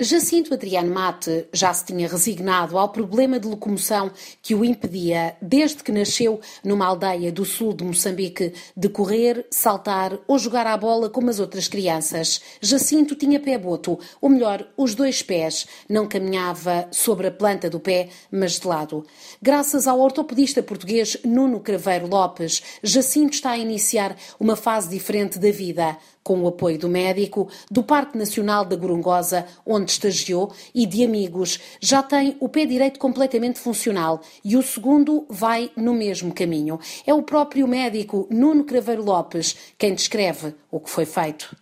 Jacinto Adriano Mate já se tinha resignado ao problema de locomoção que o impedia, desde que nasceu numa aldeia do sul de Moçambique, de correr, saltar ou jogar à bola como as outras crianças. Jacinto tinha pé boto, ou melhor, os dois pés. Não caminhava sobre a planta do pé, mas de lado. Graças ao ortopedista português Nuno Craveiro Lopes, Jacinto está a iniciar uma fase diferente da vida com o apoio do médico, do Parque Nacional da Gorongosa, onde estagiou, e de amigos. Já tem o pé direito completamente funcional e o segundo vai no mesmo caminho. É o próprio médico Nuno Craveiro Lopes quem descreve o que foi feito.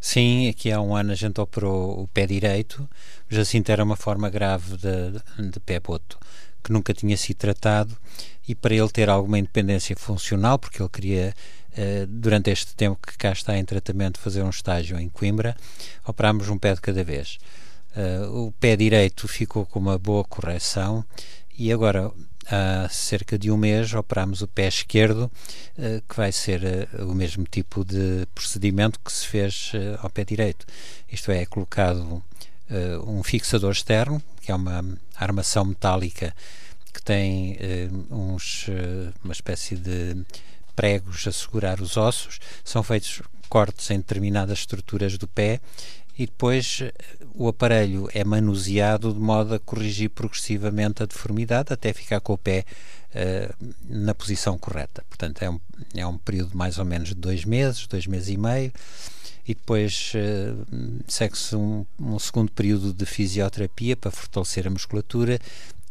Sim, aqui há um ano a gente operou o pé direito. O Jacinto era uma forma grave de, de pé boto, que nunca tinha sido tratado, e para ele ter alguma independência funcional, porque ele queria durante este tempo que cá está em tratamento, fazer um estágio em Coimbra, operámos um pé de cada vez. Uh, o pé direito ficou com uma boa correção e agora há cerca de um mês operámos o pé esquerdo, uh, que vai ser o mesmo tipo de procedimento que se fez ao pé direito. Isto é, é colocado um fixador externo, que é uma armação metálica que tem uns, uma espécie de pregos a segurar os ossos, são feitos cortes em determinadas estruturas do pé e depois eh, o aparelho é manuseado de modo a corrigir progressivamente a deformidade até ficar com o pé uh, na posição correta. Portanto, é um, é um período mais ou menos de dois meses, dois meses e meio, e depois uh, segue-se um, um segundo período de fisioterapia para fortalecer a musculatura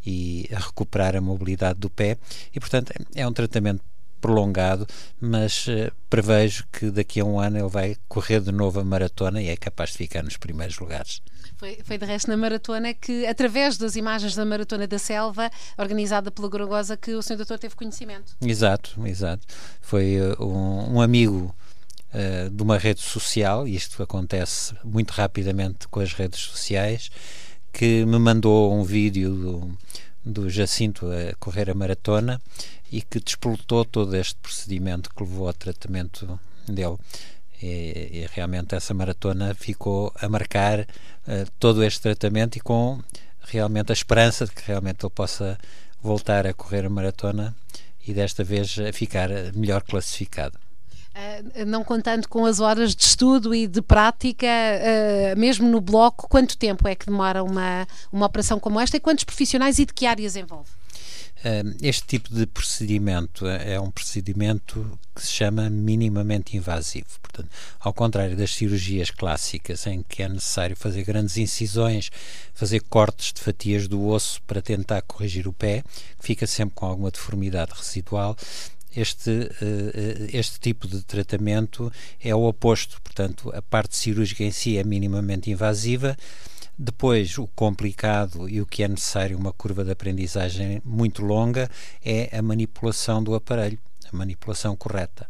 e a recuperar a mobilidade do pé, e portanto é um tratamento prolongado, mas uh, prevejo que daqui a um ano ele vai correr de novo a maratona e é capaz de ficar nos primeiros lugares. Foi, foi de resto na maratona que, através das imagens da Maratona da Selva, organizada pela Gorogosa, que o Sr. Doutor teve conhecimento. Exato, exato. Foi uh, um, um, amigo uh, de uma rede social, e isto acontece muito rapidamente com as redes sociais, que me mandou um vídeo do, do Jacinto a correr a maratona e que despolutou todo este procedimento que levou ao tratamento dele. E, e realmente essa maratona ficou a marcar uh, todo este tratamento e com realmente a esperança de que realmente ele possa voltar a correr a maratona e desta vez a ficar melhor classificado. Uh, não contando com as horas de estudo e de prática, uh, mesmo no bloco, quanto tempo é que demora uma, uma operação como esta e quantos profissionais e de que áreas envolve? Este tipo de procedimento é um procedimento que se chama minimamente invasivo. Portanto, ao contrário das cirurgias clássicas, em que é necessário fazer grandes incisões, fazer cortes de fatias do osso para tentar corrigir o pé, que fica sempre com alguma deformidade residual, este, este tipo de tratamento é o oposto. Portanto, a parte cirúrgica em si é minimamente invasiva depois, o complicado e o que é necessário, uma curva de aprendizagem muito longa, é a manipulação do aparelho, a manipulação correta.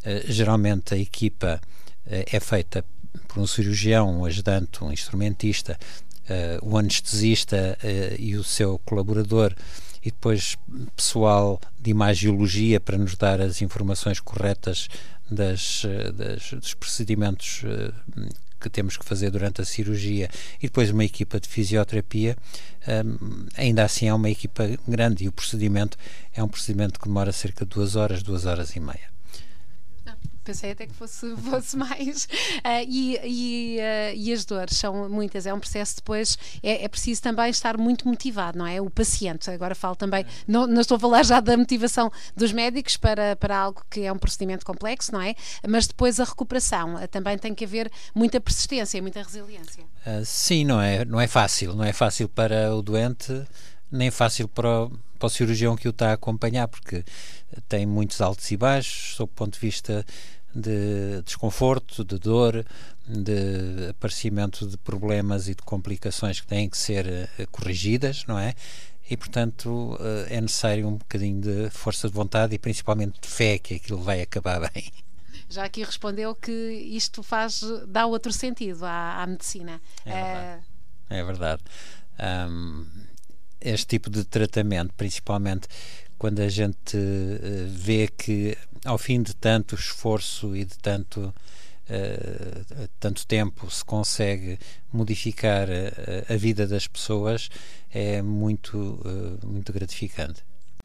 Uh, geralmente, a equipa uh, é feita por um cirurgião, um ajudante, um instrumentista, o anestesista e o seu colaborador e depois pessoal de imagiologia para nos dar as informações corretas das, das dos procedimentos que temos que fazer durante a cirurgia. E depois uma equipa de fisioterapia, ainda assim é uma equipa grande e o procedimento é um procedimento que demora cerca de duas horas, duas horas e meia pensei até que fosse, fosse mais. Uh, e, e, uh, e, as dores são muitas, é um processo depois, é, é, preciso também estar muito motivado, não é? O paciente, agora falo também, não, não estou a falar já da motivação dos médicos para, para algo que é um procedimento complexo, não é? Mas depois a recuperação, uh, também tem que haver muita persistência, muita resiliência. sim, não é, não é fácil, não é fácil para o doente, nem fácil para o, para o cirurgião que o está a acompanhar, porque tem muitos altos e baixos, sob o ponto de vista de desconforto, de dor, de aparecimento de problemas e de complicações que têm que ser uh, corrigidas, não é? E, portanto, uh, é necessário um bocadinho de força de vontade e principalmente de fé que aquilo vai acabar bem. Já aqui respondeu que isto faz, dá outro sentido à, à medicina. É verdade. Uh... É verdade. um, este tipo de tratamento, principalmente quando a gente uh, vê que ao fim de tanto esforço e de tanto uh, tanto tempo se consegue modificar a, a, vida das pessoas é muito uh, muito gratificante.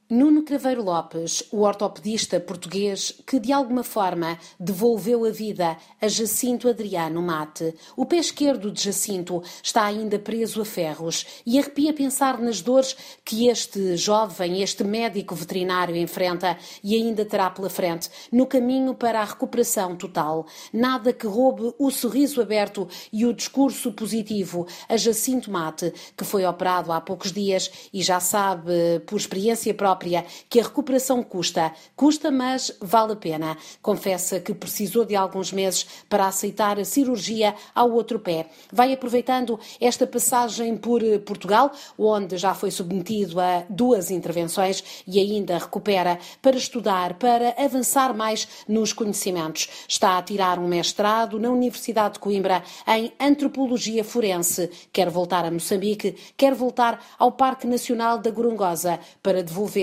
Nuno Craveiro Lopes, o ortopedista português que de alguma forma devolveu a vida a Jacinto Adriano Mate. O pé esquerdo de Jacinto está ainda preso a ferros e arrepia pensar nas dores que este jovem, este médico veterinário enfrenta e ainda terá pela frente no caminho para a recuperação total. Nada que roube o sorriso aberto e o discurso positivo a Jacinto Mate, que foi operado há poucos dias e já sabe por experiência própria própria que a recuperação custa. Custa, mas vale a pena. Confessa que precisou de alguns meses para aceitar a cirurgia ao outro pé. Vai aproveitando esta passagem por Portugal, onde já foi submetido a duas intervenções e ainda recupera para estudar, para avançar mais nos conhecimentos. Está a tirar um mestrado na Universidade de Coimbra em Antropologia Forense. Quer voltar a Moçambique, quer voltar ao Parque Nacional da Gorongosa para devolver